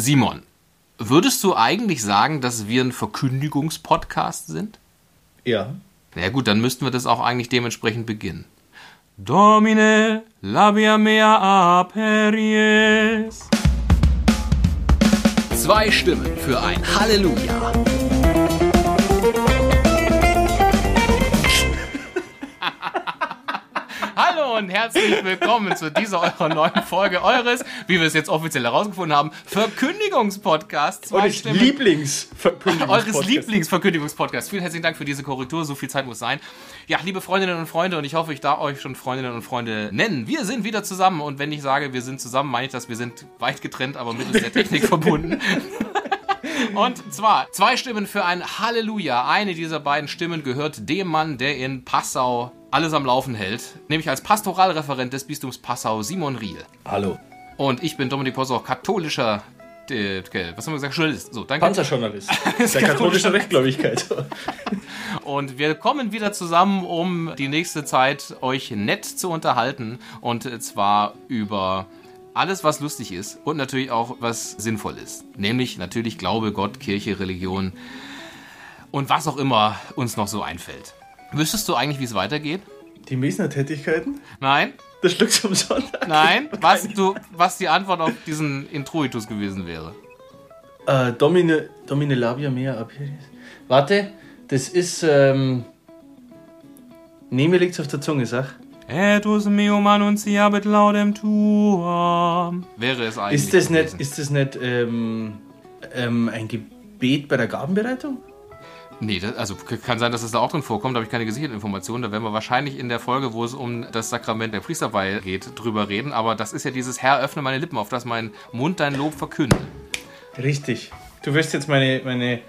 Simon, würdest du eigentlich sagen, dass wir ein Verkündigungspodcast sind? Ja. Na ja, gut, dann müssten wir das auch eigentlich dementsprechend beginnen. Domine, labia mea aperies. Zwei Stimmen für ein Halleluja. Hallo und herzlich willkommen zu dieser eurer neuen Folge eures, wie wir es jetzt offiziell herausgefunden haben, Verkündigungspodcasts. Eures Stimmen- Lieblingsverkündigungspodcast. eures Lieblingsverkündigungspodcasts. Vielen herzlichen Dank für diese Korrektur. So viel Zeit muss sein. Ja, liebe Freundinnen und Freunde, und ich hoffe, ich darf euch schon Freundinnen und Freunde nennen. Wir sind wieder zusammen. Und wenn ich sage, wir sind zusammen, meine ich das, wir sind weit getrennt, aber mittels der Technik verbunden. Und zwar zwei Stimmen für ein Halleluja. Eine dieser beiden Stimmen gehört dem Mann, der in Passau alles am Laufen hält, nämlich als Pastoralreferent des Bistums Passau, Simon Riel. Hallo. Und ich bin Dominik Posauch, katholischer, äh, was haben wir gesagt, Journalist. So, danke. Panzerjournalist. Der katholischen Rechtgläubigkeit. Und wir kommen wieder zusammen, um die nächste Zeit euch nett zu unterhalten. Und zwar über alles, was lustig ist und natürlich auch, was sinnvoll ist. Nämlich natürlich Glaube, Gott, Kirche, Religion und was auch immer uns noch so einfällt. Wüsstest du eigentlich, wie es weitergeht? Die Mesner-Tätigkeiten? Nein? Das Schluck zum Sonntag? Nein? Was, du, was die Antwort auf diesen Introitus gewesen wäre? Äh, Domine, Domine Labia Mea Aperis. Warte, das ist, ähm... Nee, mir liegt's auf der Zunge, sag. Etus meum annunciabit laudem tuam. Wäre es eigentlich. Ist das nicht, gewesen. ist das nicht, ähm... ähm ein Gebet bei der Gabenbereitung? Nee, das, also kann sein, dass es da auch drin vorkommt, da habe ich keine gesicherten Informationen. Da werden wir wahrscheinlich in der Folge, wo es um das Sakrament der Priesterweihe geht, drüber reden. Aber das ist ja dieses Herr, öffne meine Lippen, auf das mein Mund dein Lob verkündet. Richtig. Du wirst jetzt meine, meine,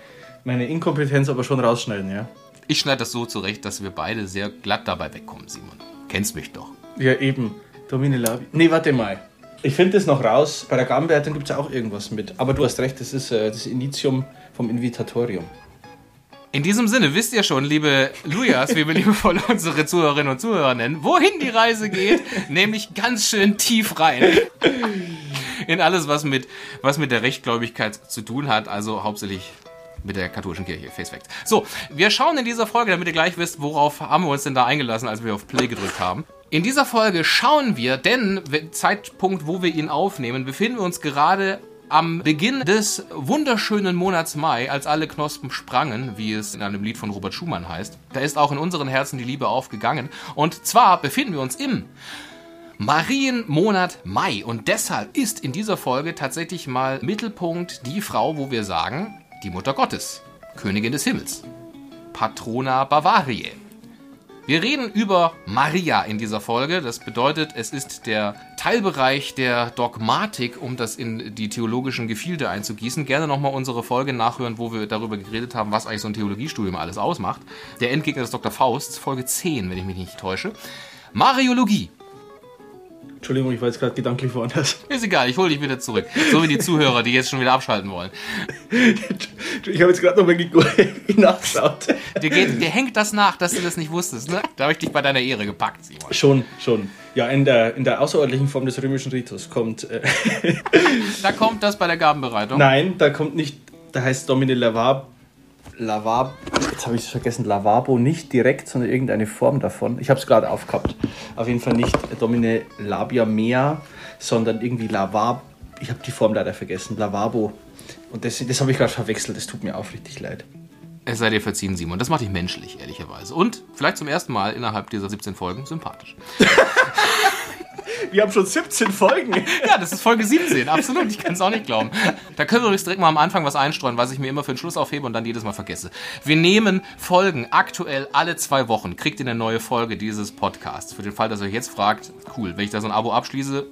meine Inkompetenz aber schon rausschneiden, ja? Ich schneide das so zurecht, dass wir beide sehr glatt dabei wegkommen, Simon. Kennst mich doch. Ja, eben. Domine Labi. Nee, warte mal. Ich finde das noch raus. Bei der Gabenbereitung gibt es auch irgendwas mit. Aber du hast recht, das ist äh, das Indicium vom Invitatorium. In diesem Sinne wisst ihr schon, liebe Lujas, wie wir liebevoll unsere Zuhörerinnen und Zuhörer nennen, wohin die Reise geht, nämlich ganz schön tief rein. In alles, was mit, was mit der Rechtgläubigkeit zu tun hat, also hauptsächlich mit der katholischen Kirche, Face Facts. So, wir schauen in dieser Folge, damit ihr gleich wisst, worauf haben wir uns denn da eingelassen, als wir auf Play gedrückt haben. In dieser Folge schauen wir, denn Zeitpunkt, wo wir ihn aufnehmen, befinden wir uns gerade am Beginn des wunderschönen Monats Mai, als alle Knospen sprangen, wie es in einem Lied von Robert Schumann heißt. Da ist auch in unseren Herzen die Liebe aufgegangen. Und zwar befinden wir uns im Marienmonat Mai. Und deshalb ist in dieser Folge tatsächlich mal Mittelpunkt die Frau, wo wir sagen, die Mutter Gottes, Königin des Himmels, Patrona Bavariae. Wir reden über Maria in dieser Folge. Das bedeutet, es ist der Teilbereich der Dogmatik, um das in die theologischen Gefilde einzugießen. Gerne nochmal unsere Folge nachhören, wo wir darüber geredet haben, was eigentlich so ein Theologiestudium alles ausmacht. Der Endgegner des Dr. Fausts, Folge 10, wenn ich mich nicht täusche. Mariologie. Entschuldigung, ich war jetzt gerade gedanklich woanders. Ist egal, ich hole dich wieder zurück. So wie die Zuhörer, die jetzt schon wieder abschalten wollen. Ich habe jetzt gerade nochmal nachgeschaut. Dir, geht, dir hängt das nach, dass du das nicht wusstest, ne? Da habe ich dich bei deiner Ehre gepackt, Simon. Schon, schon. Ja, in der, in der außerordentlichen Form des römischen Ritus kommt. Äh, Da kommt das bei der Gabenbereitung. nein, da kommt nicht. Da heißt Domine Lavab. Lavab. Jetzt habe ich es vergessen. Lavabo nicht direkt, sondern irgendeine Form davon. Ich habe es gerade aufgehabt. Auf jeden Fall nicht Domine Labia Mea, sondern irgendwie Lavab. Ich habe die Form leider vergessen. Lavabo. Und das, das habe ich gerade verwechselt. Das tut mir aufrichtig leid. Es sei dir verziehen, Simon. Das macht dich menschlich, ehrlicherweise. Und vielleicht zum ersten Mal innerhalb dieser 17 Folgen sympathisch. Wir haben schon 17 Folgen. Ja, das ist Folge 17, absolut. Ich kann es auch nicht glauben. Da können wir übrigens direkt mal am Anfang was einstreuen, was ich mir immer für den Schluss aufhebe und dann jedes Mal vergesse. Wir nehmen Folgen aktuell alle zwei Wochen. Kriegt ihr eine neue Folge dieses Podcasts. Für den Fall, dass ihr euch jetzt fragt, cool, wenn ich da so ein Abo abschließe,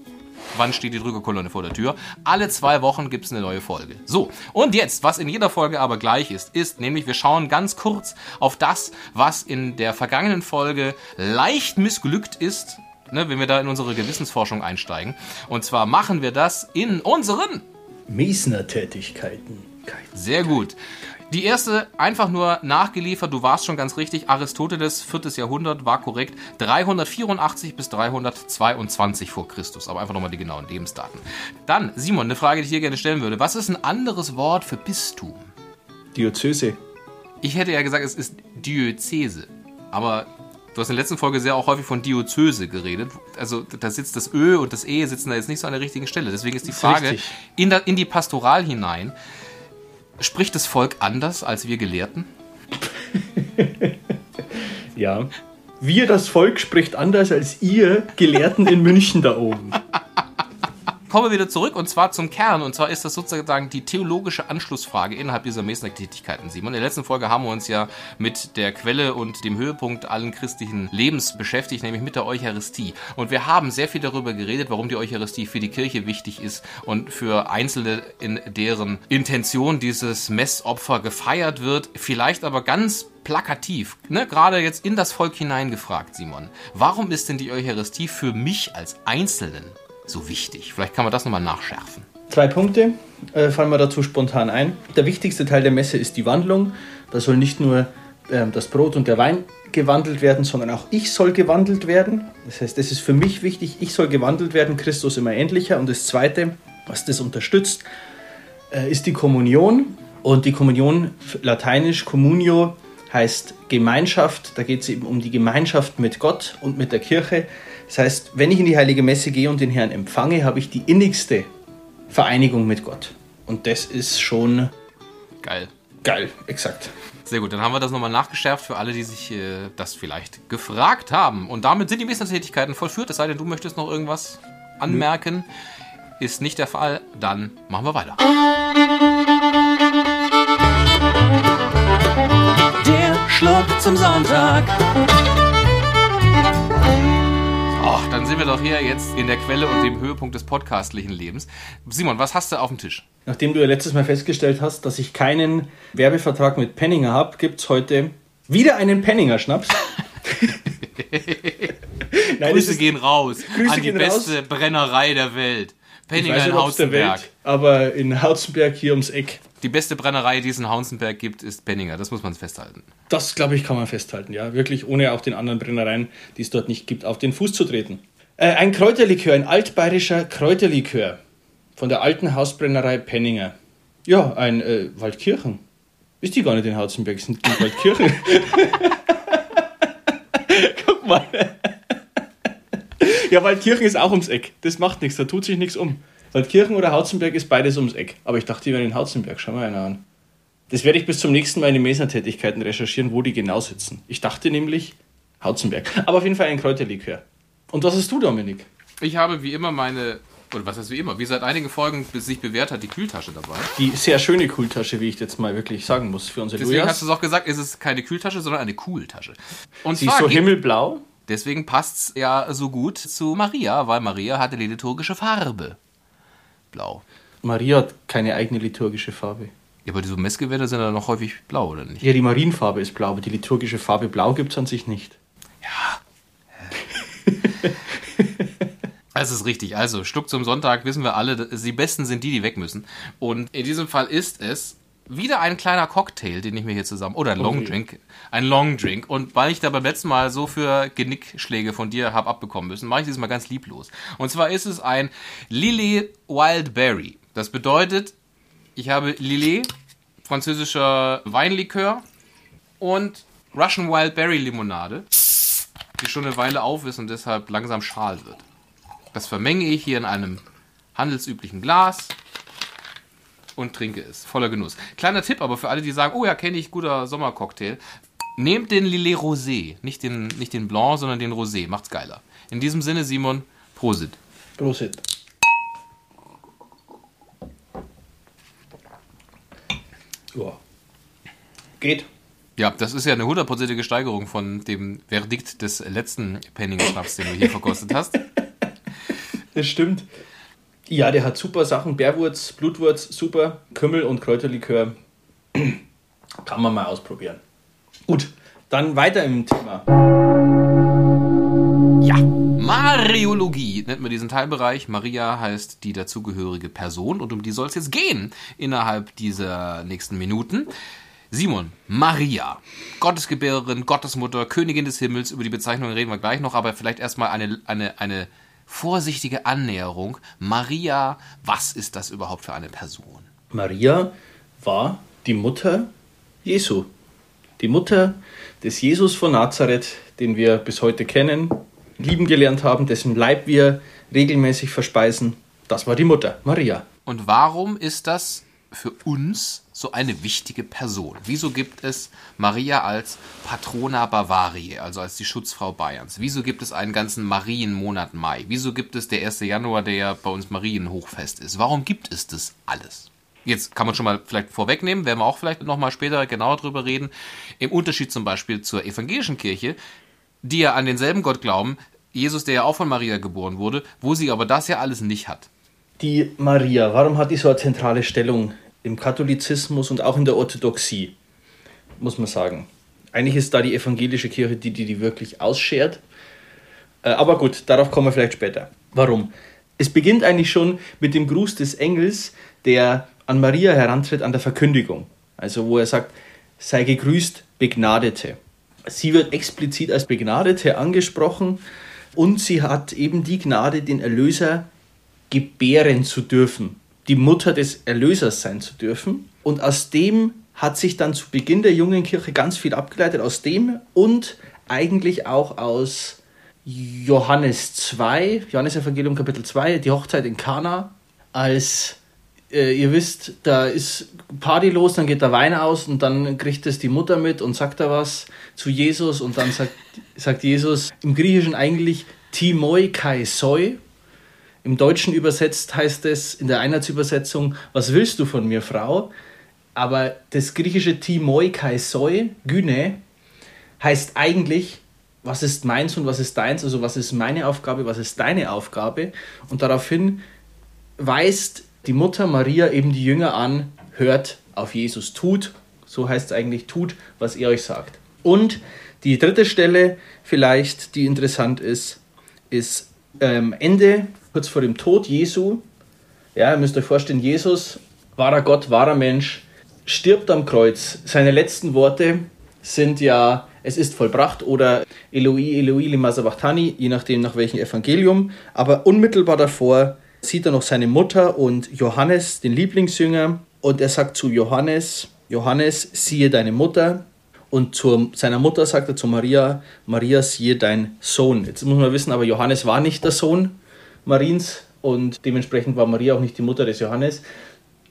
wann steht die Drückerkolonne vor der Tür? Alle zwei Wochen gibt es eine neue Folge. So, und jetzt, was in jeder Folge aber gleich ist, ist nämlich, wir schauen ganz kurz auf das, was in der vergangenen Folge leicht missglückt ist, ne, wenn wir da in unsere Gewissensforschung einsteigen. Und zwar machen wir das in unseren Mesner-Tätigkeiten. sehr gut. Die erste einfach nur nachgeliefert, du warst schon ganz richtig, Aristoteles, 4. Jahrhundert, war korrekt, 384 bis 322 vor Christus, aber einfach nochmal die genauen Lebensdaten. Dann, Simon, eine Frage, die ich hier gerne stellen würde. Was ist ein anderes Wort für Bistum? Diözese. Ich hätte ja gesagt, es ist Diözese, aber Du hast in der letzten Folge sehr auch häufig von Diözese geredet. Also da sitzt das Ö und das E sitzen da jetzt nicht so an der richtigen Stelle. Deswegen ist die Frage ist in, in die Pastoral hinein, Spricht das Volk anders als wir Gelehrten? ja. Wir, das Volk, spricht anders als ihr Gelehrten in München da oben. Kommen wir wieder zurück und zwar zum Kern. Und zwar ist das sozusagen die theologische Anschlussfrage innerhalb dieser Mesner-Tätigkeiten, Simon. In der letzten Folge haben wir uns ja mit der Quelle und dem Höhepunkt allen christlichen Lebens beschäftigt, nämlich mit der Eucharistie. Und wir haben sehr viel darüber geredet, warum die Eucharistie für die Kirche wichtig ist und für Einzelne, in deren Intention dieses Messopfer gefeiert wird. Vielleicht aber ganz plakativ, ne, gerade jetzt in das Volk hineingefragt, Simon. Warum ist denn die Eucharistie für mich als Einzelnen so wichtig? Vielleicht kann man das nochmal nachschärfen. Zwei Punkte äh, fallen mir dazu spontan ein. Der wichtigste Teil der Messe ist die Wandlung. Da soll nicht nur äh, das Brot und der Wein gewandelt werden, sondern auch ich soll gewandelt werden. Das heißt, das ist für mich wichtig, ich soll gewandelt werden, Christus immer ähnlicher. Und das Zweite, was das unterstützt, äh, ist die Kommunion. Und die Kommunion, lateinisch Communio, heißt Gemeinschaft. Da geht es eben um die Gemeinschaft mit Gott und mit der Kirche. Das heißt, wenn ich in die Heilige Messe gehe und den Herrn empfange, habe ich die innigste Vereinigung mit Gott. Und das ist schon geil. Geil, exakt. Sehr gut, dann haben wir das nochmal nachgeschärft für alle, die sich äh, das vielleicht gefragt haben. Und damit sind die Tätigkeiten vollführt, es sei denn, du möchtest noch irgendwas anmerken. Mhm. Ist nicht der Fall, dann machen wir weiter. Der Schluck zum Sonntag. Dann sind wir doch hier jetzt in der Quelle und dem Höhepunkt des podcastlichen Lebens. Simon, was hast du auf dem Tisch? Nachdem du ja letztes Mal festgestellt hast, dass ich keinen Werbevertrag mit Penninger habe, gibt es heute wieder einen Penninger-Schnaps. Grüße gehen raus Grüße an die beste raus. Brennerei der Welt. Penninger in Hausenberg. aber in Hausenberg hier ums Eck. Die beste Brennerei, die es in Hausenberg gibt, ist Penninger. Das muss man festhalten. Das, glaube ich, kann man festhalten, ja. Wirklich, ohne auch den anderen Brennereien, die es dort nicht gibt, auf den Fuß zu treten. Äh, ein Kräuterlikör, ein altbayerischer Kräuterlikör von der alten Hausbrennerei Penninger. Ja, ein äh, Waldkirchen. Ist die gar nicht in Hausenberg, sind die Waldkirchen. Guck mal. Ja, Waldkirchen ist auch ums Eck. Das macht nichts, da tut sich nichts um. Waldkirchen oder Hauzenberg ist beides ums Eck. Aber ich dachte, die wären in Hauzenberg. Schau mal einer an. Das werde ich bis zum nächsten Mal in den Mesner-Tätigkeiten recherchieren, wo die genau sitzen. Ich dachte nämlich Hauzenberg. Aber auf jeden Fall ein Kräuterlikör. Und was hast du, Dominik? Ich habe wie immer meine, oder was heißt wie immer, wie seit einigen Folgen sich bewährt hat, die Kühltasche dabei. Die sehr schöne Kühltasche, wie ich jetzt mal wirklich sagen muss für unsere Deswegen Lujas. hast du es auch gesagt, ist es keine Kühltasche, sondern eine Cooltasche. Und Sie ist so himmelblau. Deswegen passt es ja so gut zu Maria, weil Maria hatte die liturgische Farbe. Blau. Maria hat keine eigene liturgische Farbe. Ja, aber diese Messgewänder sind ja noch häufig blau, oder nicht? Ja, die Marienfarbe ist blau, aber die liturgische Farbe blau gibt es an sich nicht. Ja. Das ist richtig. Also, Stuck zum Sonntag wissen wir alle, die Besten sind die, die weg müssen. Und in diesem Fall ist es wieder ein kleiner Cocktail, den ich mir hier zusammen. Oder ein Long Drink. Ein Long Drink. Und weil ich da beim letzten Mal so für Genickschläge von dir habe abbekommen müssen, mache ich dieses Mal ganz lieblos. Und zwar ist es ein Lillet Wildberry. Das bedeutet, ich habe Lillet, französischer Weinlikör und Russian Wildberry Limonade, die schon eine Weile auf ist und deshalb langsam schal wird. Das vermenge ich hier in einem handelsüblichen Glas und trinke es. Voller Genuss. Kleiner Tipp aber für alle, die sagen, oh ja, kenne ich, guter Sommercocktail. Nehmt den Lillet Rosé. Nicht den, nicht den Blanc, sondern den Rosé. Macht's geiler. In diesem Sinne, Simon, Prosit. Prosit. Ja. Geht. Ja, das ist ja eine hundertprozentige Steigerung von dem Verdikt des letzten Penning-Schnaps, den du hier verkostet hast. Das stimmt. Ja, der hat super Sachen. Bärwurz, Blutwurz, super. Kümmel und Kräuterlikör. Kann man mal ausprobieren. Gut, dann weiter im Thema. Ja, Mariologie nennt man diesen Teilbereich. Maria heißt die dazugehörige Person und um die soll es jetzt gehen innerhalb dieser nächsten Minuten. Simon, Maria, Gottesgebärerin, Gottesmutter, Königin des Himmels, über die Bezeichnung reden wir gleich noch, aber vielleicht erstmal eine, eine, eine vorsichtige Annäherung. Maria, was ist das überhaupt für eine Person? Maria war die Mutter Jesu. Die Mutter des Jesus von Nazareth, den wir bis heute kennen, lieben gelernt haben, dessen Leib wir regelmäßig verspeisen. Das war die Mutter, Maria. Und warum ist das für uns so eine wichtige Person? Wieso gibt es Maria als Patrona Bavariae, also als die Schutzfrau Bayerns? Wieso gibt es einen ganzen Marienmonat Mai? Wieso gibt es der 1. Januar, der ja bei uns Marienhochfest ist? Warum gibt es das alles? Jetzt kann man schon mal vielleicht vorwegnehmen, werden wir auch vielleicht nochmal später genauer drüber reden. Im Unterschied zum Beispiel zur evangelischen Kirche, die ja an denselben Gott glauben, Jesus, der ja auch von Maria geboren wurde, wo sie aber das ja alles nicht hat. Die Maria, warum hat die so eine zentrale Stellung im Katholizismus und auch in der Orthodoxie, muss man sagen. Eigentlich ist da die evangelische Kirche die, die die wirklich ausschert. Äh, aber gut, darauf kommen wir vielleicht später. Warum? Es beginnt eigentlich schon mit dem Gruß des Engels, der an Maria herantritt an der Verkündigung. Also wo er sagt, sei gegrüßt, Begnadete. Sie wird explizit als Begnadete angesprochen und sie hat eben die Gnade, den Erlöser gebären zu dürfen die Mutter des Erlösers sein zu dürfen. Und aus dem hat sich dann zu Beginn der jungen Kirche ganz viel abgeleitet, aus dem und eigentlich auch aus Johannes 2, Johannes Evangelium Kapitel 2, die Hochzeit in Kana, als äh, ihr wisst, da ist Party los, dann geht der Wein aus und dann kriegt es die Mutter mit und sagt da was zu Jesus und dann sagt, sagt Jesus im Griechischen eigentlich Timoi kai soi, im Deutschen übersetzt heißt es in der Einheitsübersetzung, was willst du von mir, Frau? Aber das griechische Timoi Kaisoi, Gyne, heißt eigentlich, was ist meins und was ist deins, also was ist meine Aufgabe, was ist deine Aufgabe. Und daraufhin weist die Mutter Maria eben die Jünger an, hört auf Jesus, tut, so heißt es eigentlich, tut, was er euch sagt. Und die dritte Stelle vielleicht, die interessant ist, ist ähm, Ende kurz vor dem Tod Jesu, ja, ihr müsst euch vorstellen, Jesus, wahrer Gott, wahrer Mensch, stirbt am Kreuz. Seine letzten Worte sind ja, es ist vollbracht oder Eloi, Eloi, lima sabachthani, je nachdem nach welchem Evangelium. Aber unmittelbar davor sieht er noch seine Mutter und Johannes, den Lieblingsjünger, und er sagt zu Johannes, Johannes, siehe deine Mutter. Und zu seiner Mutter sagt er zu Maria, Maria, siehe dein Sohn. Jetzt muss man wissen, aber Johannes war nicht der Sohn, Mariens und dementsprechend war Maria auch nicht die Mutter des Johannes.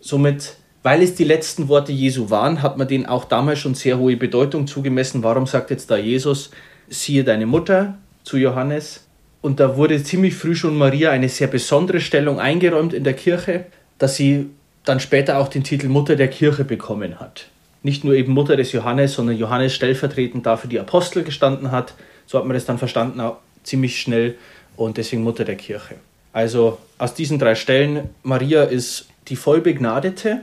Somit, weil es die letzten Worte Jesu waren, hat man denen auch damals schon sehr hohe Bedeutung zugemessen. Warum sagt jetzt da Jesus, siehe deine Mutter zu Johannes? Und da wurde ziemlich früh schon Maria eine sehr besondere Stellung eingeräumt in der Kirche, dass sie dann später auch den Titel Mutter der Kirche bekommen hat. Nicht nur eben Mutter des Johannes, sondern Johannes stellvertretend dafür die Apostel gestanden hat. So hat man das dann verstanden, auch ziemlich schnell und deswegen Mutter der Kirche. Also aus diesen drei Stellen, Maria ist die Vollbegnadete.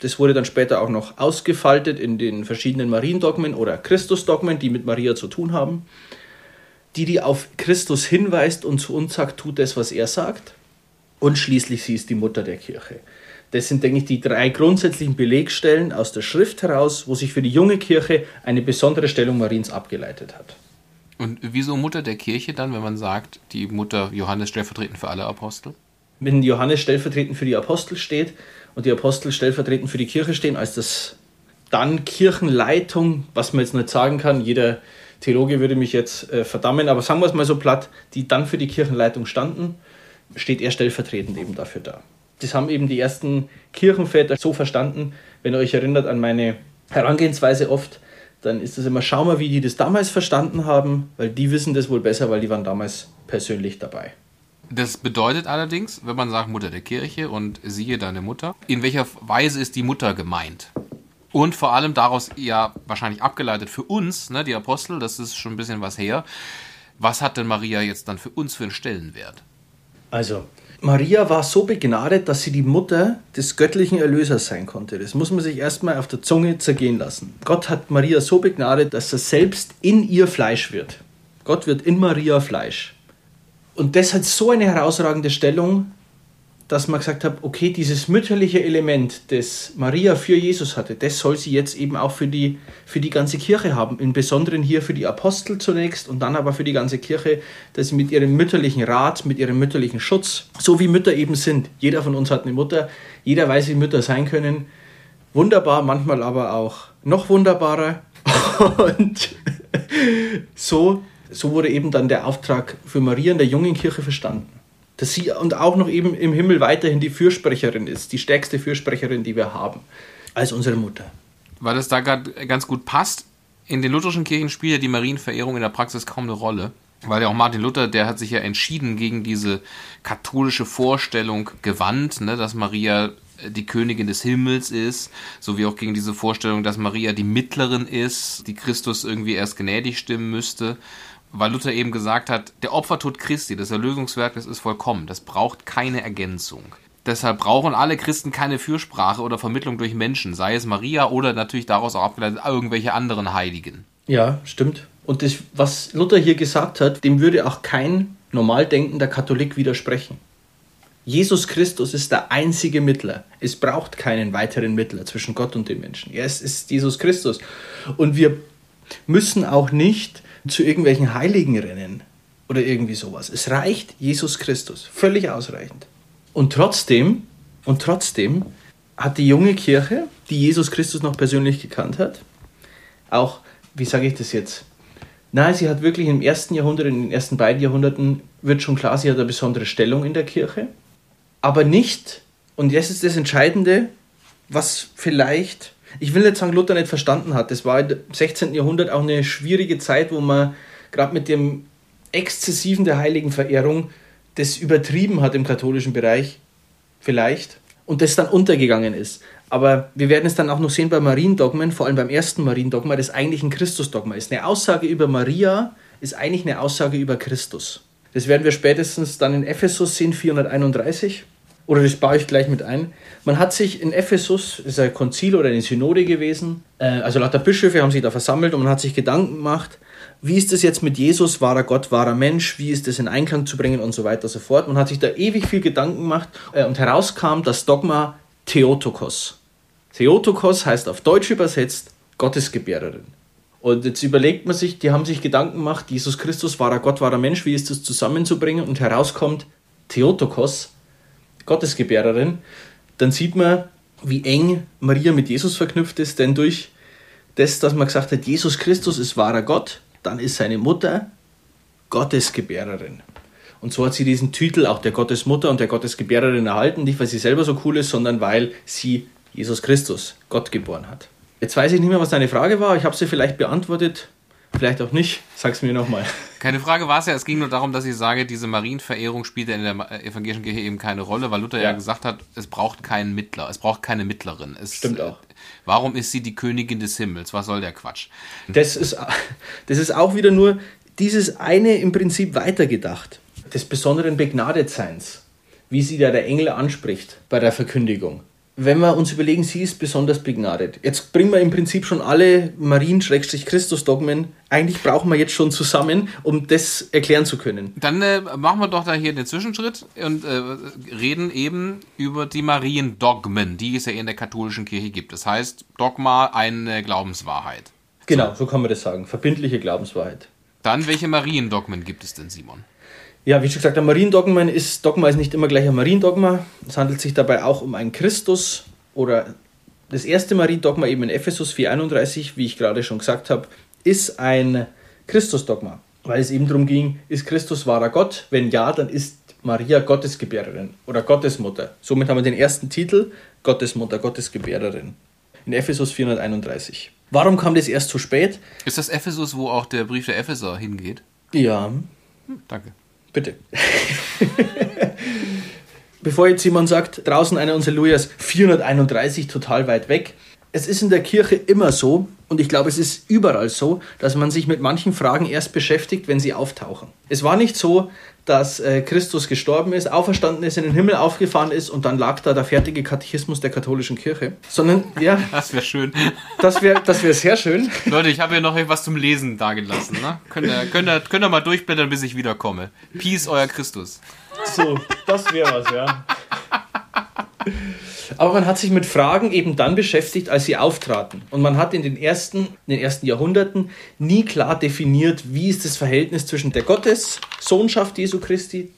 Das wurde dann später auch noch ausgefaltet in den verschiedenen Mariendogmen oder Christusdogmen, die mit Maria zu tun haben. Die, die auf Christus hinweist und zu uns sagt, tut das, was er sagt. Und schließlich sie ist die Mutter der Kirche. Das sind, denke ich, die drei grundsätzlichen Belegstellen aus der Schrift heraus, wo sich für die junge Kirche eine besondere Stellung Mariens abgeleitet hat. Und wieso Mutter der Kirche dann, wenn man sagt, die Mutter Johannes stellvertretend für alle Apostel? Wenn Johannes stellvertretend für die Apostel steht und die Apostel stellvertretend für die Kirche stehen, als das dann Kirchenleitung, was man jetzt nicht sagen kann, jeder Theologe würde mich jetzt äh, verdammen, aber sagen wir es mal so platt, die dann für die Kirchenleitung standen, steht er stellvertretend eben dafür da. Das haben eben die ersten Kirchenväter so verstanden, wenn ihr euch erinnert an meine Herangehensweise oft, dann ist das immer, schau mal, wie die das damals verstanden haben, weil die wissen das wohl besser, weil die waren damals persönlich dabei. Das bedeutet allerdings, wenn man sagt Mutter der Kirche und siehe deine Mutter, in welcher Weise ist die Mutter gemeint? Und vor allem daraus ja wahrscheinlich abgeleitet für uns, ne, die Apostel, das ist schon ein bisschen was her. Was hat denn Maria jetzt dann für uns für einen Stellenwert? Also, Maria war so begnadet, dass sie die Mutter des göttlichen Erlösers sein konnte. Das muss man sich erstmal auf der Zunge zergehen lassen. Gott hat Maria so begnadet, dass er selbst in ihr Fleisch wird. Gott wird in Maria Fleisch. Und das hat so eine herausragende Stellung, dass man gesagt hat, okay, dieses mütterliche Element, das Maria für Jesus hatte, das soll sie jetzt eben auch für die, für die ganze Kirche haben. Im Besonderen hier für die Apostel zunächst und dann aber für die ganze Kirche, dass sie mit ihrem mütterlichen Rat, mit ihrem mütterlichen Schutz, so wie Mütter eben sind. Jeder von uns hat eine Mutter, jeder weiß, wie Mütter sein können. Wunderbar, manchmal aber auch noch wunderbarer. Und so, so wurde eben dann der Auftrag für Maria in der jungen Kirche verstanden dass sie und auch noch eben im Himmel weiterhin die Fürsprecherin ist, die stärkste Fürsprecherin, die wir haben, als unsere Mutter. Weil das da gerade ganz gut passt, in den lutherischen Kirchen spielt ja die Marienverehrung in der Praxis kaum eine Rolle. Weil ja auch Martin Luther, der hat sich ja entschieden gegen diese katholische Vorstellung gewandt, ne, dass Maria die Königin des Himmels ist, sowie auch gegen diese Vorstellung, dass Maria die Mittlerin ist, die Christus irgendwie erst gnädig stimmen müsste weil Luther eben gesagt hat, der Opfertod Christi, das Erlösungswerk, das ist vollkommen, das braucht keine Ergänzung. Deshalb brauchen alle Christen keine Fürsprache oder Vermittlung durch Menschen, sei es Maria oder natürlich daraus auch abgeleitet irgendwelche anderen Heiligen. Ja, stimmt. Und das, was Luther hier gesagt hat, dem würde auch kein normal denkender Katholik widersprechen. Jesus Christus ist der einzige Mittler. Es braucht keinen weiteren Mittler zwischen Gott und den Menschen. Er ist, ist Jesus Christus. Und wir müssen auch nicht zu irgendwelchen Heiligen rennen oder irgendwie sowas. Es reicht Jesus Christus, völlig ausreichend. Und trotzdem, und trotzdem hat die junge Kirche, die Jesus Christus noch persönlich gekannt hat, auch, wie sage ich das jetzt? Nein, sie hat wirklich im ersten Jahrhundert, in den ersten beiden Jahrhunderten, wird schon klar, sie hat eine besondere Stellung in der Kirche. Aber nicht, und jetzt ist das Entscheidende, was vielleicht ich will nicht sagen, Luther nicht verstanden hat. Das war im 16. Jahrhundert auch eine schwierige Zeit, wo man gerade mit dem Exzessiven der Heiligenverehrung das übertrieben hat im katholischen Bereich, vielleicht, und das dann untergegangen ist. Aber wir werden es dann auch noch sehen bei Mariendogmen, vor allem beim ersten Mariendogma, das eigentlich ein Christusdogma ist. Eine Aussage über Maria ist eigentlich eine Aussage über Christus. Das werden wir spätestens dann in Ephesus sehen, 431 oder das baue ich gleich mit ein. Man hat sich in Ephesus, ist ein Konzil oder eine Synode gewesen, äh, also lauter Bischöfe haben sich da versammelt und man hat sich Gedanken gemacht, wie ist das jetzt mit Jesus, wahrer Gott, wahrer Mensch, wie ist das in Einklang zu bringen und so weiter und so fort. Man hat sich da ewig viel Gedanken gemacht äh, und herauskam das Dogma Theotokos. Theotokos heißt auf Deutsch übersetzt Gottesgebärerin. Und jetzt überlegt man sich, die haben sich Gedanken gemacht, Jesus Christus, wahrer Gott, wahrer Mensch, wie ist das zusammenzubringen und herauskommt Theotokos, Gottesgebärerin, dann sieht man, wie eng Maria mit Jesus verknüpft ist, denn durch das, dass man gesagt hat, Jesus Christus ist wahrer Gott, dann ist seine Mutter Gottesgebärerin. Und so hat sie diesen Titel auch der Gottesmutter und der Gottesgebärerin erhalten, nicht weil sie selber so cool ist, sondern weil sie Jesus Christus, Gott geboren hat. Jetzt weiß ich nicht mehr, was deine Frage war. Ich habe sie vielleicht beantwortet. Vielleicht auch nicht. Sag's mir nochmal. Keine Frage war es ja. Es ging nur darum, dass ich sage, diese Marienverehrung spielt ja in der evangelischen Kirche eben keine Rolle, weil Luther ja, ja gesagt hat, es braucht keinen Mittler, es braucht keine Mittlerin. Es, Stimmt auch. Warum ist sie die Königin des Himmels? Was soll der Quatsch? Das ist, das ist auch wieder nur dieses eine im Prinzip weitergedacht. Des besonderen Begnadetseins, wie sie da der Engel anspricht bei der Verkündigung wenn wir uns überlegen, sie ist besonders begnadet. Jetzt bringen wir im Prinzip schon alle Marien-Christus-Dogmen. Eigentlich brauchen wir jetzt schon zusammen, um das erklären zu können. Dann äh, machen wir doch da hier den Zwischenschritt und äh, reden eben über die Mariendogmen, die es ja in der katholischen Kirche gibt. Das heißt, Dogma eine Glaubenswahrheit. Genau, so kann man das sagen. Verbindliche Glaubenswahrheit. Dann, welche Mariendogmen gibt es denn, Simon? Ja, wie schon gesagt, ein Mariendogma ist, Dogma ist nicht immer gleich ein Mariendogma. Es handelt sich dabei auch um einen Christus oder das erste Mariendogma eben in Ephesus 4,31, wie ich gerade schon gesagt habe, ist ein Christusdogma, weil es eben darum ging, ist Christus wahrer Gott? Wenn ja, dann ist Maria Gottesgebärerin oder Gottesmutter. Somit haben wir den ersten Titel, Gottesmutter, Gottesgebärerin. In Ephesus 431. Warum kam das erst zu spät? Ist das Ephesus, wo auch der Brief der Epheser hingeht? Ja. Hm, danke. Bitte. Bevor jetzt jemand sagt, draußen einer unserer Lujas 431 total weit weg. Es ist in der Kirche immer so, und ich glaube, es ist überall so, dass man sich mit manchen Fragen erst beschäftigt, wenn sie auftauchen. Es war nicht so, dass äh, Christus gestorben ist, auferstanden ist, in den Himmel aufgefahren ist und dann lag da der fertige Katechismus der katholischen Kirche. Sondern, ja. Das wäre schön. Das wäre das wär sehr schön. Leute, ich habe hier noch etwas zum Lesen dagelassen. Ne? Könnt, ihr, könnt, ihr, könnt ihr mal durchblättern, bis ich wiederkomme. Peace, euer Christus. So, das wäre was, ja. Aber man hat sich mit Fragen eben dann beschäftigt, als sie auftraten. Und man hat in den ersten, in den ersten Jahrhunderten nie klar definiert, wie ist das Verhältnis zwischen der Gottessohnschaft Jesu Christi,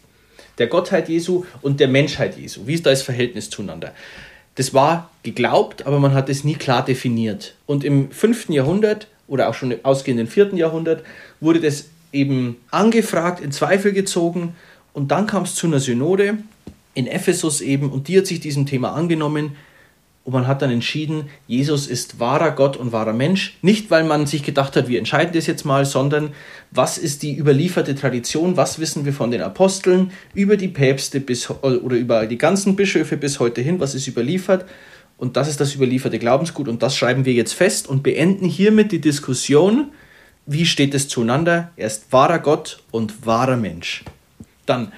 der Gottheit Jesu und der Menschheit Jesu. Wie ist da das Verhältnis zueinander? Das war geglaubt, aber man hat es nie klar definiert. Und im 5. Jahrhundert oder auch schon im ausgehenden 4. Jahrhundert wurde das eben angefragt, in Zweifel gezogen und dann kam es zu einer Synode in Ephesus eben und die hat sich diesem Thema angenommen und man hat dann entschieden, Jesus ist wahrer Gott und wahrer Mensch. Nicht, weil man sich gedacht hat, wir entscheiden das jetzt mal, sondern was ist die überlieferte Tradition, was wissen wir von den Aposteln über die Päpste bis, oder über die ganzen Bischöfe bis heute hin, was ist überliefert. Und das ist das überlieferte Glaubensgut und das schreiben wir jetzt fest und beenden hiermit die Diskussion, wie steht es zueinander. Er ist wahrer Gott und wahrer Mensch. Dann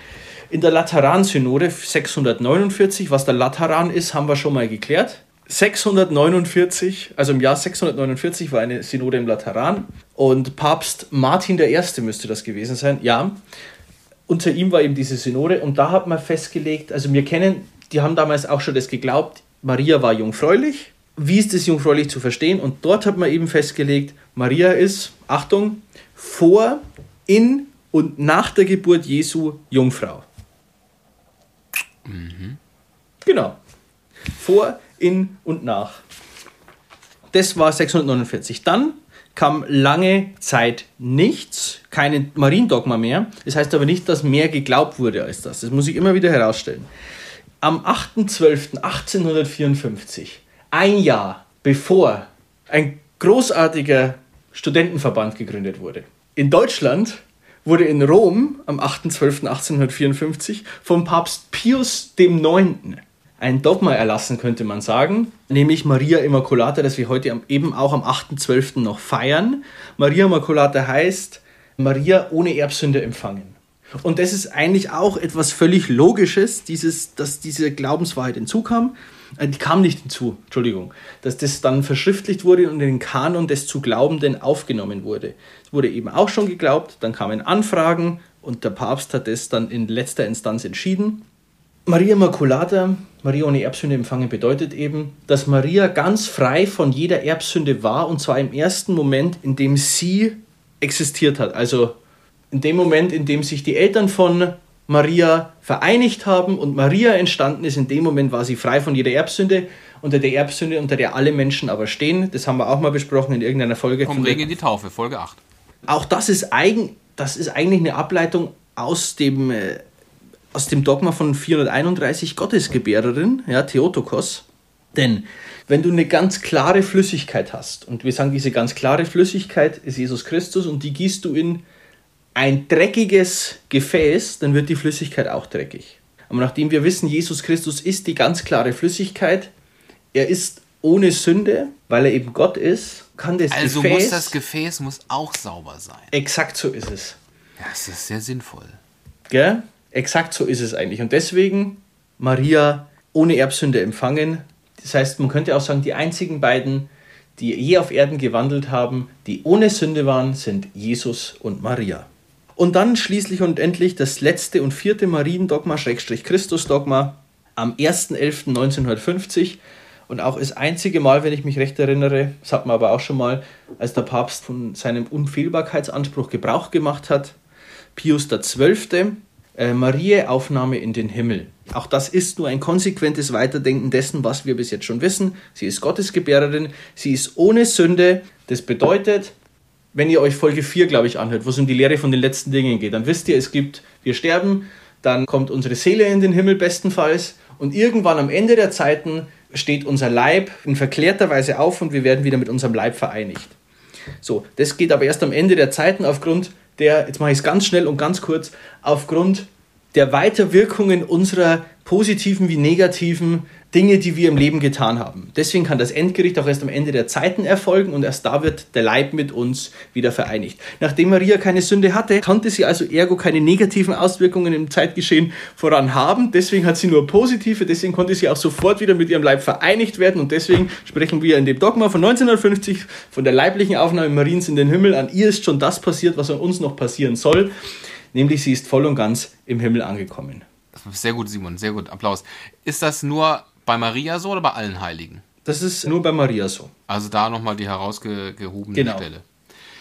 in der Lateran-Synode 649, was der Lateran ist, haben wir schon mal geklärt. 649, also im Jahr 649 war eine Synode im Lateran und Papst Martin I. müsste das gewesen sein, ja. Unter ihm war eben diese Synode und da hat man festgelegt, also wir kennen, die haben damals auch schon das geglaubt, Maria war jungfräulich. Wie ist es jungfräulich zu verstehen? Und dort hat man eben festgelegt, Maria ist, Achtung, vor, in und nach der Geburt Jesu Jungfrau. Mhm. Genau. Vor, in und nach. Das war 649. Dann kam lange Zeit nichts, kein Mariendogma mehr. Das heißt aber nicht, dass mehr geglaubt wurde als das. Das muss ich immer wieder herausstellen. Am 8.12.1854, ein Jahr bevor ein großartiger Studentenverband gegründet wurde, in Deutschland wurde in Rom am 8.12.1854 vom Papst Pius IX. ein Dogma erlassen, könnte man sagen, nämlich Maria Immaculata, das wir heute eben auch am 8.12. noch feiern. Maria Immaculata heißt Maria ohne Erbsünde empfangen. Und das ist eigentlich auch etwas völlig Logisches, dieses, dass diese Glaubenswahrheit hinzukam. Äh, die kam nicht hinzu, Entschuldigung, dass das dann verschriftlicht wurde und in den Kanon des zu Glaubenden aufgenommen wurde. Es wurde eben auch schon geglaubt, dann kamen Anfragen und der Papst hat es dann in letzter Instanz entschieden. Maria Immaculata, Maria ohne Erbsünde empfangen, bedeutet eben, dass Maria ganz frei von jeder Erbsünde war und zwar im ersten Moment, in dem sie existiert hat. Also in dem Moment, in dem sich die Eltern von Maria vereinigt haben und Maria entstanden ist, in dem Moment war sie frei von jeder Erbsünde, unter der Erbsünde, unter der alle Menschen aber stehen. Das haben wir auch mal besprochen in irgendeiner Folge. Vom Regen in die Taufe, Folge 8. Auch das ist, eigen, das ist eigentlich eine Ableitung aus dem, äh, aus dem Dogma von 431 Gottesgebärerin, ja, Theotokos. Denn wenn du eine ganz klare Flüssigkeit hast, und wir sagen, diese ganz klare Flüssigkeit ist Jesus Christus und die gießt du in ein dreckiges Gefäß, dann wird die Flüssigkeit auch dreckig. Aber nachdem wir wissen, Jesus Christus ist die ganz klare Flüssigkeit, er ist ohne Sünde, weil er eben Gott ist, kann das also Gefäß... Also muss das Gefäß muss auch sauber sein. Exakt so ist es. Ja, das ist sehr sinnvoll. Gell? Exakt so ist es eigentlich. Und deswegen Maria ohne Erbsünde empfangen. Das heißt, man könnte auch sagen, die einzigen beiden, die je auf Erden gewandelt haben, die ohne Sünde waren, sind Jesus und Maria. Und dann schließlich und endlich das letzte und vierte Mariendogma, Schrägstrich Christusdogma, am 1.11.1950 und auch das einzige Mal, wenn ich mich recht erinnere, das hat man aber auch schon mal, als der Papst von seinem Unfehlbarkeitsanspruch Gebrauch gemacht hat, Pius XII., äh, Marie Aufnahme in den Himmel. Auch das ist nur ein konsequentes Weiterdenken dessen, was wir bis jetzt schon wissen. Sie ist Gottesgebärerin, sie ist ohne Sünde. Das bedeutet, wenn ihr euch Folge 4, glaube ich, anhört, wo es um die Lehre von den letzten Dingen geht, dann wisst ihr, es gibt, wir sterben, dann kommt unsere Seele in den Himmel bestenfalls und irgendwann am Ende der Zeiten steht unser Leib in verklärter Weise auf und wir werden wieder mit unserem Leib vereinigt. So, das geht aber erst am Ende der Zeiten aufgrund der, jetzt mache ich es ganz schnell und ganz kurz, aufgrund der Weiterwirkungen unserer positiven wie negativen Dinge, die wir im Leben getan haben. Deswegen kann das Endgericht auch erst am Ende der Zeiten erfolgen und erst da wird der Leib mit uns wieder vereinigt. Nachdem Maria keine Sünde hatte, konnte sie also ergo keine negativen Auswirkungen im Zeitgeschehen voran haben. Deswegen hat sie nur positive, deswegen konnte sie auch sofort wieder mit ihrem Leib vereinigt werden und deswegen sprechen wir in dem Dogma von 1950 von der leiblichen Aufnahme Mariens in den Himmel. An ihr ist schon das passiert, was an uns noch passieren soll, nämlich sie ist voll und ganz im Himmel angekommen. Sehr gut, Simon, sehr gut. Applaus. Ist das nur bei Maria so oder bei allen Heiligen? Das ist nur bei Maria so. Also da nochmal die herausgehobene Genau. Stelle.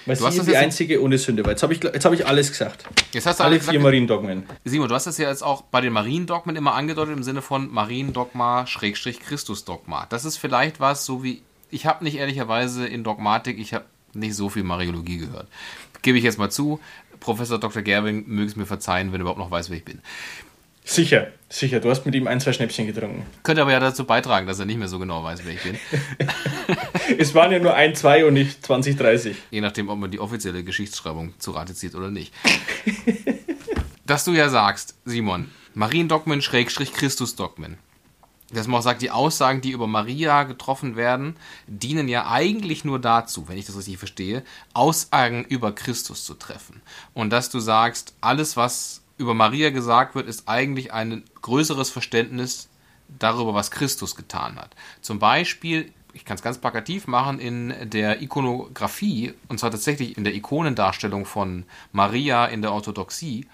Weil Du sie hast ist das die einzige ohne Sünde war. Jetzt habe ich, jetzt hab ich alles gesagt. Jetzt hast du Alle alle vier Mariendogmen. Simon, du hast das ja jetzt auch bei den Mariendogmen immer angedeutet im Sinne von Mariendogma Schrägstrich Christusdogma. Das ist vielleicht was, so wie ich habe nicht ehrlicherweise in Dogmatik, ich habe nicht so viel Mariologie gehört. Gebe ich jetzt mal zu. Professor Dr. Gerwing möge es mir verzeihen, wenn er überhaupt noch weiß, wer ich bin. Sicher, sicher. Du hast mit ihm ein, zwei Schnäppchen getrunken. Könnte aber ja dazu beitragen, dass er nicht mehr so genau weiß, wer ich bin. Es waren ja nur ein, zwei und nicht 20, 30. Je nachdem, ob man die offizielle Geschichtsschreibung zu Rate zieht oder nicht. Dass du ja sagst, Simon, Mariendogmen Schrägstrich Christusdogmen. Dass man auch sagt, die Aussagen, die über Maria getroffen werden, dienen ja eigentlich nur dazu, wenn ich das richtig verstehe, Aussagen über Christus zu treffen. Und dass du sagst, alles, was über Maria gesagt wird, ist eigentlich ein größeres Verständnis darüber, was Christus getan hat. Zum Beispiel, ich kann es ganz plakativ machen, in der Ikonografie, und zwar tatsächlich in der Ikonendarstellung von Maria in der Orthodoxie,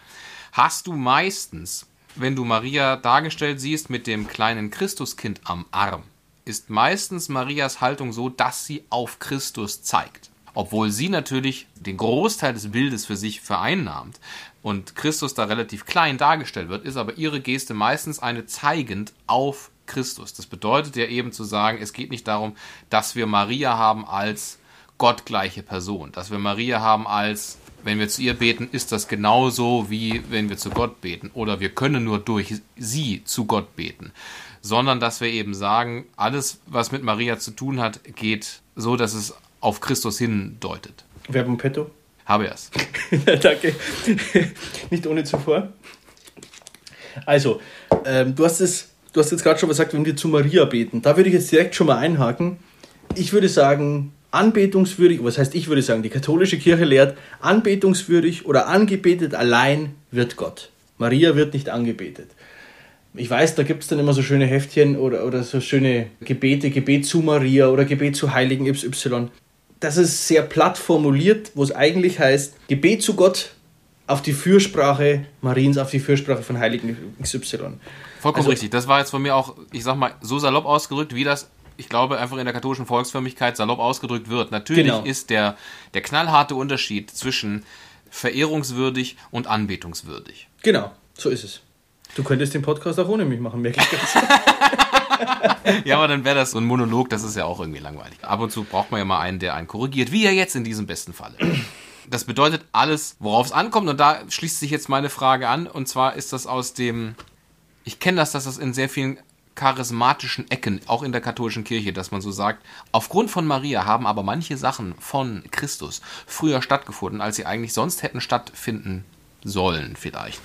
hast du meistens, wenn du Maria dargestellt siehst mit dem kleinen Christuskind am Arm, ist meistens Marias Haltung so, dass sie auf Christus zeigt. Obwohl sie natürlich den Großteil des Bildes für sich vereinnahmt und Christus da relativ klein dargestellt wird, ist aber ihre Geste meistens eine zeigend auf Christus. Das bedeutet ja eben zu sagen, es geht nicht darum, dass wir Maria haben als gottgleiche Person, dass wir Maria haben als, wenn wir zu ihr beten, ist das genauso wie wenn wir zu Gott beten oder wir können nur durch sie zu Gott beten, sondern dass wir eben sagen, alles, was mit Maria zu tun hat, geht so, dass es auf Christus hindeutet. Werbung petto. Habe er's. Danke. Nicht ohne zuvor. Also, ähm, du, hast es, du hast jetzt gerade schon gesagt, wenn wir zu Maria beten. Da würde ich jetzt direkt schon mal einhaken. Ich würde sagen, anbetungswürdig, was heißt ich würde sagen, die katholische Kirche lehrt, anbetungswürdig oder angebetet allein wird Gott. Maria wird nicht angebetet. Ich weiß, da gibt es dann immer so schöne Heftchen oder, oder so schöne Gebete, Gebet zu Maria oder Gebet zu Heiligen XY. Das ist sehr platt formuliert, wo es eigentlich heißt, Gebet zu Gott auf die Fürsprache Mariens, auf die Fürsprache von Heiligen XY. Vollkommen Also- richtig. Das war jetzt von mir auch, ich sag mal, so salopp ausgedrückt, wie das, ich glaube, einfach in der katholischen Volksförmigkeit salopp ausgedrückt wird. Natürlich Genau. ist der, der knallharte Unterschied zwischen verehrungswürdig und anbetungswürdig. Genau, so ist es. Du könntest den Podcast auch ohne mich machen, merke ich ganz. Ja, aber dann wäre das so ein Monolog, das ist ja auch irgendwie langweilig. Ab und zu braucht man ja mal einen, der einen korrigiert, wie ja jetzt in diesem besten Falle. Das bedeutet alles, worauf es ankommt, und da schließt sich jetzt meine Frage an, und zwar ist das aus dem, ich kenne das, dass das in sehr vielen charismatischen Ecken, auch in der katholischen Kirche, dass man so sagt, aufgrund von Maria haben aber manche Sachen von Christus früher stattgefunden, als sie eigentlich sonst hätten stattfinden sollen, vielleicht.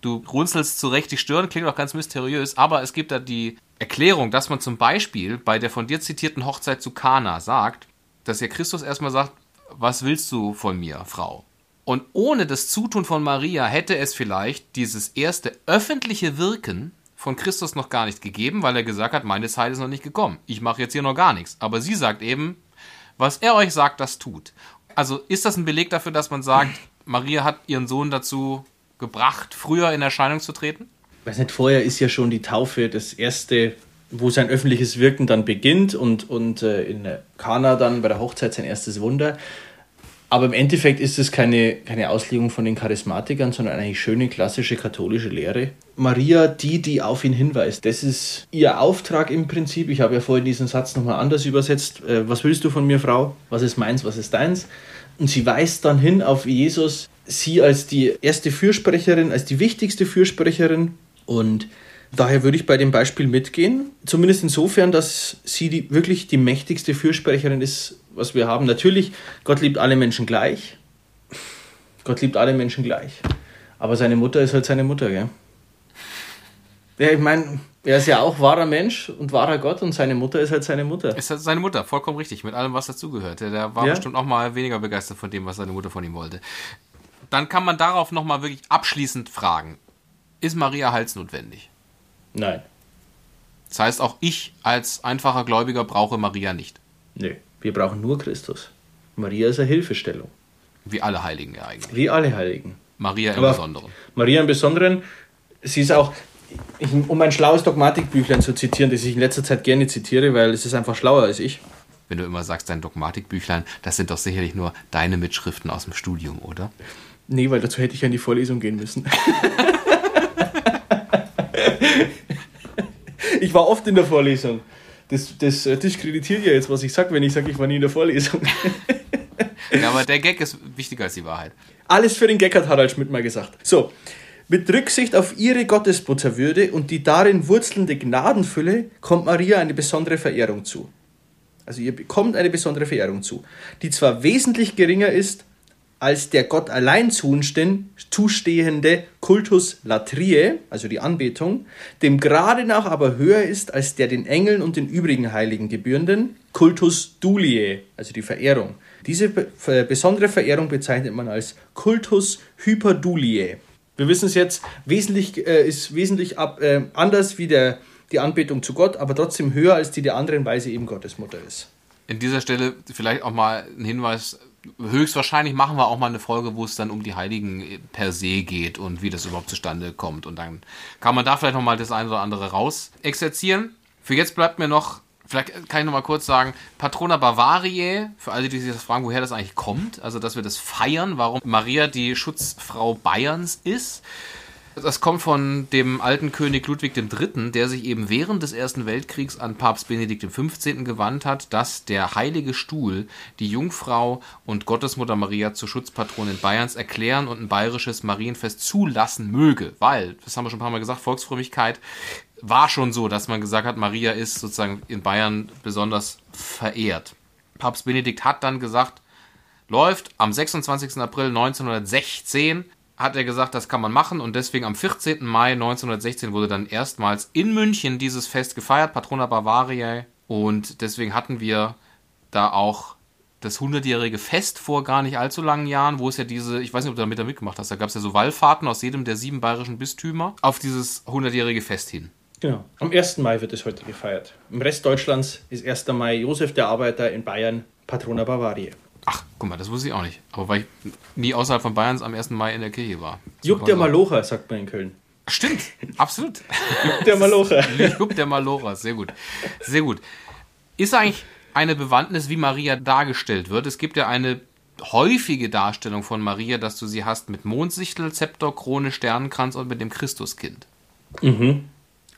Du runzelst zurecht die Stirn, klingt auch ganz mysteriös, aber es gibt da die Erklärung, dass man zum Beispiel bei der von dir zitierten Hochzeit zu Kana sagt, dass ja Christus erstmal sagt, was willst du von mir, Frau? Und ohne das Zutun von Maria hätte es vielleicht dieses erste öffentliche Wirken von Christus noch gar nicht gegeben, weil er gesagt hat, meine Zeit ist noch nicht gekommen. Ich mache jetzt hier noch gar nichts. Aber sie sagt eben, was er euch sagt, das tut. Also ist das ein Beleg dafür, dass man sagt, Maria hat ihren Sohn dazu gebracht, früher in Erscheinung zu treten? Weiß nicht, vorher ist ja schon die Taufe das erste, wo sein öffentliches Wirken dann beginnt und, und äh, in Kana dann bei der Hochzeit sein erstes Wunder. Aber im Endeffekt ist es keine, keine Auslegung von den Charismatikern, sondern eine schöne klassische katholische Lehre. Maria, die, die auf ihn hinweist, das ist ihr Auftrag im Prinzip. Ich habe ja vorhin diesen Satz nochmal anders übersetzt. Äh, was willst du von mir, Frau? Was ist meins, was ist deins? Und sie weist dann hin auf Jesus, sie als die erste Fürsprecherin, als die wichtigste Fürsprecherin. Und daher würde ich bei dem Beispiel mitgehen. Zumindest insofern, dass sie die, wirklich die mächtigste Fürsprecherin ist, was wir haben. Natürlich, Gott liebt alle Menschen gleich. Gott liebt alle Menschen gleich. Aber seine Mutter ist halt seine Mutter, gell? Ja, ich meine, er ist ja auch wahrer Mensch und wahrer Gott und seine Mutter ist halt seine Mutter. Ist das seine Mutter, vollkommen richtig, mit allem, was dazugehört. Der, der war Ja. bestimmt auch mal weniger begeistert von dem, was seine Mutter von ihm wollte. Dann kann man darauf nochmal wirklich abschließend fragen, ist Maria heilsnotwendig? Nein. Das heißt, auch ich als einfacher Gläubiger brauche Maria nicht. Nö. Wir brauchen nur Christus. Maria ist eine Hilfestellung. Wie alle Heiligen ja eigentlich. Wie alle Heiligen. Maria im Aber- Besonderen. Maria im Besonderen, sie ist auch, ich, um ein schlaues Dogmatikbüchlein zu zitieren, das ich in letzter Zeit gerne zitiere, weil es ist einfach schlauer als ich. Wenn du immer sagst, dein Dogmatikbüchlein, das sind doch sicherlich nur deine Mitschriften aus dem Studium, oder? Nee, weil dazu hätte ich ja in die Vorlesung gehen müssen. ich war oft in der Vorlesung. Das, das äh, diskreditiert ja jetzt, was ich sage, wenn ich sage, ich war nie in der Vorlesung. ja, aber der Gag ist wichtiger als die Wahrheit. Alles für den Gag hat Harald Schmidt mal gesagt. So, mit Rücksicht auf ihre Gottesmutterwürde und die darin wurzelnde Gnadenfülle kommt Maria eine besondere Verehrung zu. Also ihr bekommt eine besondere Verehrung zu, die zwar wesentlich geringer ist als der Gott allein zustehende Kultus Latrie, also die Anbetung, dem gerade nach aber höher ist als der den Engeln und den übrigen Heiligen gebührenden Kultus Dulie, also die Verehrung. Diese besondere Verehrung bezeichnet man als Kultus Hyperdulie. Wir wissen es jetzt, wesentlich, äh, ist wesentlich ab, äh, anders wie der, die Anbetung zu Gott, aber trotzdem höher als die der anderen, weil sie eben Gottes Mutter ist. In dieser Stelle vielleicht auch mal ein Hinweis höchstwahrscheinlich machen wir auch mal eine Folge, wo es dann um die Heiligen per se geht und wie das überhaupt zustande kommt. Und dann kann man da vielleicht nochmal das eine oder andere raus exerzieren. Für jetzt bleibt mir noch, vielleicht kann ich nochmal kurz sagen, Patrona Bavariae, für alle, die sich das fragen, woher das eigentlich kommt, also dass wir das feiern, warum Maria die Schutzfrau Bayerns ist. Das kommt von dem alten König Ludwig III., der sich eben während des Ersten Weltkriegs an Papst Benedikt XV. gewandt hat, dass der Heilige Stuhl die Jungfrau und Gottesmutter Maria zur Schutzpatronin Bayerns erklären und ein bayerisches Marienfest zulassen möge. Weil, das haben wir schon ein paar Mal gesagt, Volksfrömmigkeit war schon so, dass man gesagt hat, Maria ist sozusagen in Bayern besonders verehrt. Papst Benedikt hat dann gesagt, läuft am 26. April 1916 hat er gesagt, das kann man machen und deswegen am 14. Mai 1916 wurde dann erstmals in München dieses Fest gefeiert, Patrona Bavariae und deswegen hatten wir da auch das 100-jährige Fest vor gar nicht allzu langen Jahren, wo es ja diese, ich weiß nicht, ob du damit da mitgemacht hast, da gab es ja so Wallfahrten aus jedem der sieben bayerischen Bistümer auf dieses 100-jährige Fest hin. Genau. Am 1. Mai wird es heute gefeiert. Im Rest Deutschlands ist 1. Mai Josef der Arbeiter in Bayern Patrona Bavariae. Ach, guck mal, das wusste ich auch nicht. Aber weil ich nie außerhalb von Bayerns am 1. Mai in der Kirche war. Jupp der Malocher, sagt man in Köln. Stimmt, absolut. Jupp der Malocher. Jupp der Malocher, sehr gut. Sehr gut. Ist eigentlich eine Bewandtnis, wie Maria dargestellt wird? Es gibt ja eine häufige Darstellung von Maria, dass du sie hast mit Mondsichtel, Zepter, Krone, Sternenkranz und mit dem Christuskind. Mhm.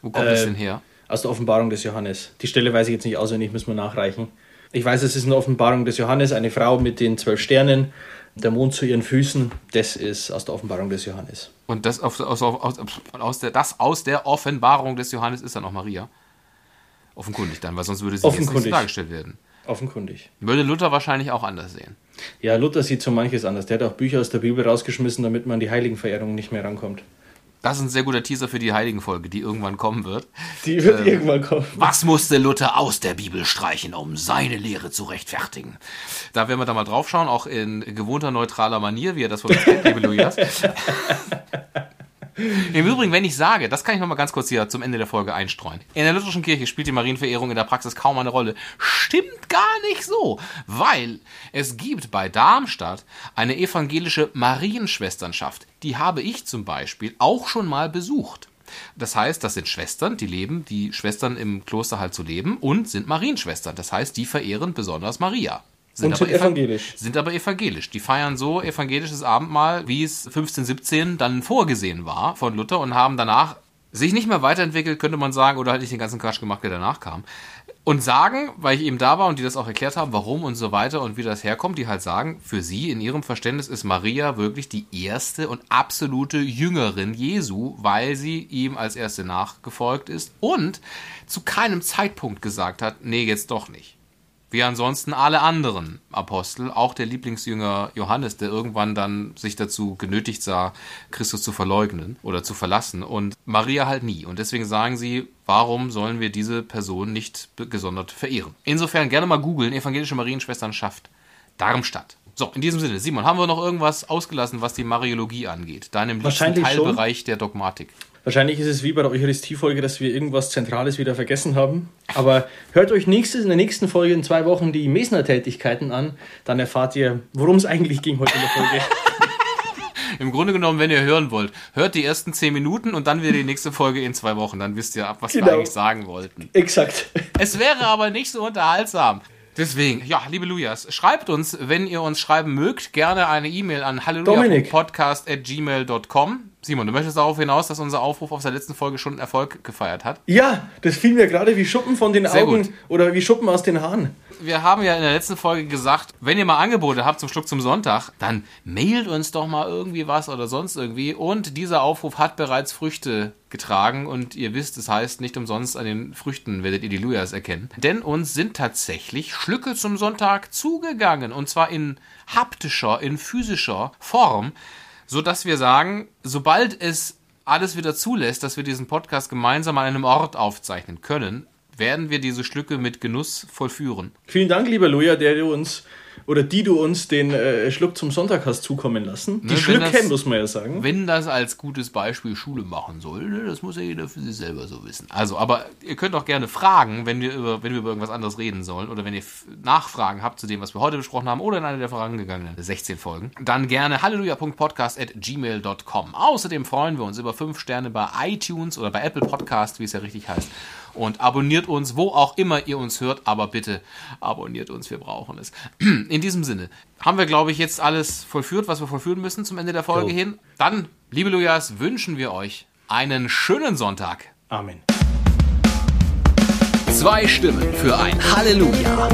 Wo kommt äh, das denn her? Aus der Offenbarung des Johannes. Die Stelle weiß ich jetzt nicht auswendig, müssen wir nachreichen. Ich weiß, es ist eine Offenbarung des Johannes, eine Frau mit den zwölf Sternen, der Mond zu ihren Füßen. Das ist aus der Offenbarung des Johannes. Und das, aus, aus, aus, der, das aus der Offenbarung des Johannes ist dann auch Maria. Offenkundig dann, weil sonst würde sie jetzt nicht so dargestellt werden. Offenkundig. Würde Luther wahrscheinlich auch anders sehen. Ja, Luther sieht so manches anders. Der hat auch Bücher aus der Bibel rausgeschmissen, damit man die Heiligenverehrung nicht mehr rankommt. Das ist ein sehr guter Teaser für die Heiligenfolge, die irgendwann kommen wird. Die wird ähm, irgendwann kommen. Was musste Luther aus der Bibel streichen, um seine Lehre zu rechtfertigen? Da werden wir da mal draufschauen, auch in gewohnter neutraler Manier, wie er das von uns kennt, liebe Lujas. Im Übrigen, wenn ich sage, das kann ich noch mal ganz kurz hier zum Ende der Folge einstreuen. In der lutherischen Kirche spielt die Marienverehrung in der Praxis kaum eine Rolle. Stimmt gar nicht so, weil es gibt bei Darmstadt eine evangelische Marienschwesternschaft. Die habe ich zum Beispiel auch schon mal besucht. Das heißt, das sind Schwestern, die leben, die Schwestern im Kloster halt zu leben und sind Marienschwestern. Das heißt, die verehren besonders Maria. Sind, und sind evangelisch. Sind aber evangelisch. Die feiern so evangelisches Abendmahl, wie es 1517 dann vorgesehen war von Luther und haben danach sich nicht mehr weiterentwickelt, könnte man sagen, oder halt nicht den ganzen Quatsch gemacht, der danach kam. Und sagen, weil ich eben da war und die das auch erklärt haben, warum und so weiter und wie das herkommt, die halt sagen, für sie in ihrem Verständnis ist Maria wirklich die erste und absolute Jüngerin Jesu, weil sie ihm als erste nachgefolgt ist und zu keinem Zeitpunkt gesagt hat, nee, jetzt doch nicht. Wie ansonsten alle anderen Apostel, auch der Lieblingsjünger Johannes, der irgendwann dann sich dazu genötigt sah, Christus zu verleugnen oder zu verlassen und Maria halt nie. Und deswegen sagen sie, warum sollen wir diese Person nicht gesondert verehren? Insofern gerne mal googeln, evangelische Marienschwesternschaft Darmstadt. So, in diesem Sinne, Simon, haben wir noch irgendwas ausgelassen, was die Mariologie angeht? Deinem liebsten Teilbereich schon. der Dogmatik. Wahrscheinlich ist es wie bei der Eucharistie-Folge, dass wir irgendwas Zentrales wieder vergessen haben. Aber hört euch nächstes, in der nächsten Folge in zwei Wochen die Mesner-Tätigkeiten an. Dann erfahrt ihr, worum es eigentlich ging heute in der Folge. Im Grunde genommen, wenn ihr hören wollt, hört die ersten zehn Minuten und dann wieder die nächste Folge in zwei Wochen. Dann wisst ihr ab, was wir Genau. eigentlich sagen wollten. Exakt. Es wäre aber nicht so unterhaltsam. Deswegen, ja, liebe Lujas, schreibt uns, wenn ihr uns schreiben mögt, gerne eine E-Mail an halleluja.podcast.gmail.com. Simon, du möchtest darauf hinaus, dass unser Aufruf aus der letzten Folge schon Erfolg gefeiert hat. Ja, das fiel mir gerade wie Schuppen von den Sehr Augen gut. oder wie Schuppen aus den Haaren. Wir haben ja in der letzten Folge gesagt, wenn ihr mal Angebote habt zum Schluck zum Sonntag, dann mailt uns doch mal irgendwie was oder sonst irgendwie. Und dieser Aufruf hat bereits Früchte getragen und ihr wisst, es heißt nicht umsonst an den Früchten werdet ihr die Lujas erkennen. Denn uns sind tatsächlich Schlücke zum Sonntag zugegangen und zwar in haptischer, in physischer Form, so dass wir sagen, sobald es alles wieder zulässt, dass wir diesen Podcast gemeinsam an einem Ort aufzeichnen können, werden wir diese Schlücke mit Genuss vollführen. Vielen Dank, lieber Luja, der du uns oder die du uns den äh, Schluck zum Sonntag hast zukommen lassen. Die Ne, Schlücke, das- muss man ja sagen. Wenn das als gutes Beispiel Schule machen soll, ne, das muss ja jeder für sich selber so wissen. Also, aber ihr könnt auch gerne fragen, wenn wir über, wenn wir über irgendwas anderes reden sollen oder wenn ihr Nachfragen habt zu dem, was wir heute besprochen haben oder in einer der vorangegangenen 16 Folgen, dann gerne halleluja.podcast.gmail.com. Außerdem freuen wir uns über 5 Sterne bei iTunes oder bei Apple Podcast, wie es ja richtig heißt. Und abonniert uns, wo auch immer ihr uns hört, aber bitte abonniert uns, wir brauchen es. In diesem Sinne haben wir, glaube ich, jetzt alles vollführt, was wir vollführen müssen zum Ende der Folge Jo. hin. Dann, liebe Lujas, wünschen wir euch einen schönen Sonntag. Amen. Zwei Stimmen für ein Halleluja.